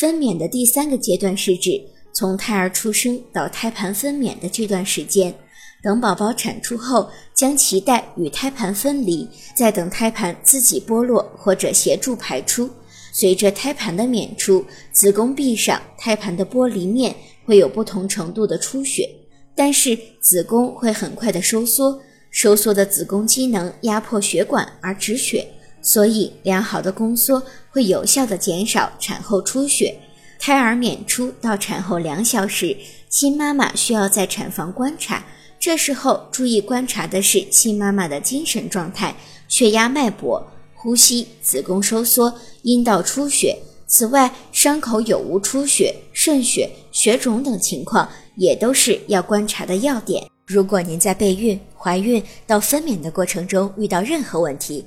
分娩的第三个阶段是指从胎儿出生到胎盘分娩的这段时间。等宝宝产出后，将脐带与胎盘分离，再等胎盘自己剥落或者协助排出。随着胎盘的娩出，子宫壁上胎盘的剥离面会有不同程度的出血，但是子宫会很快的收缩，收缩的子宫机能压迫血管而止血，所以良好的宫缩会有效的减少产后出血。胎儿娩出到产后两小时，新妈妈需要在产房观察。这时候注意观察的是新妈妈的精神状态、血压、脉搏、呼吸、子宫收缩、阴道出血。此外，伤口有无出血、渗血、血肿等情况也都是要观察的要点。如果您在备孕、怀孕到分娩的过程中遇到任何问题，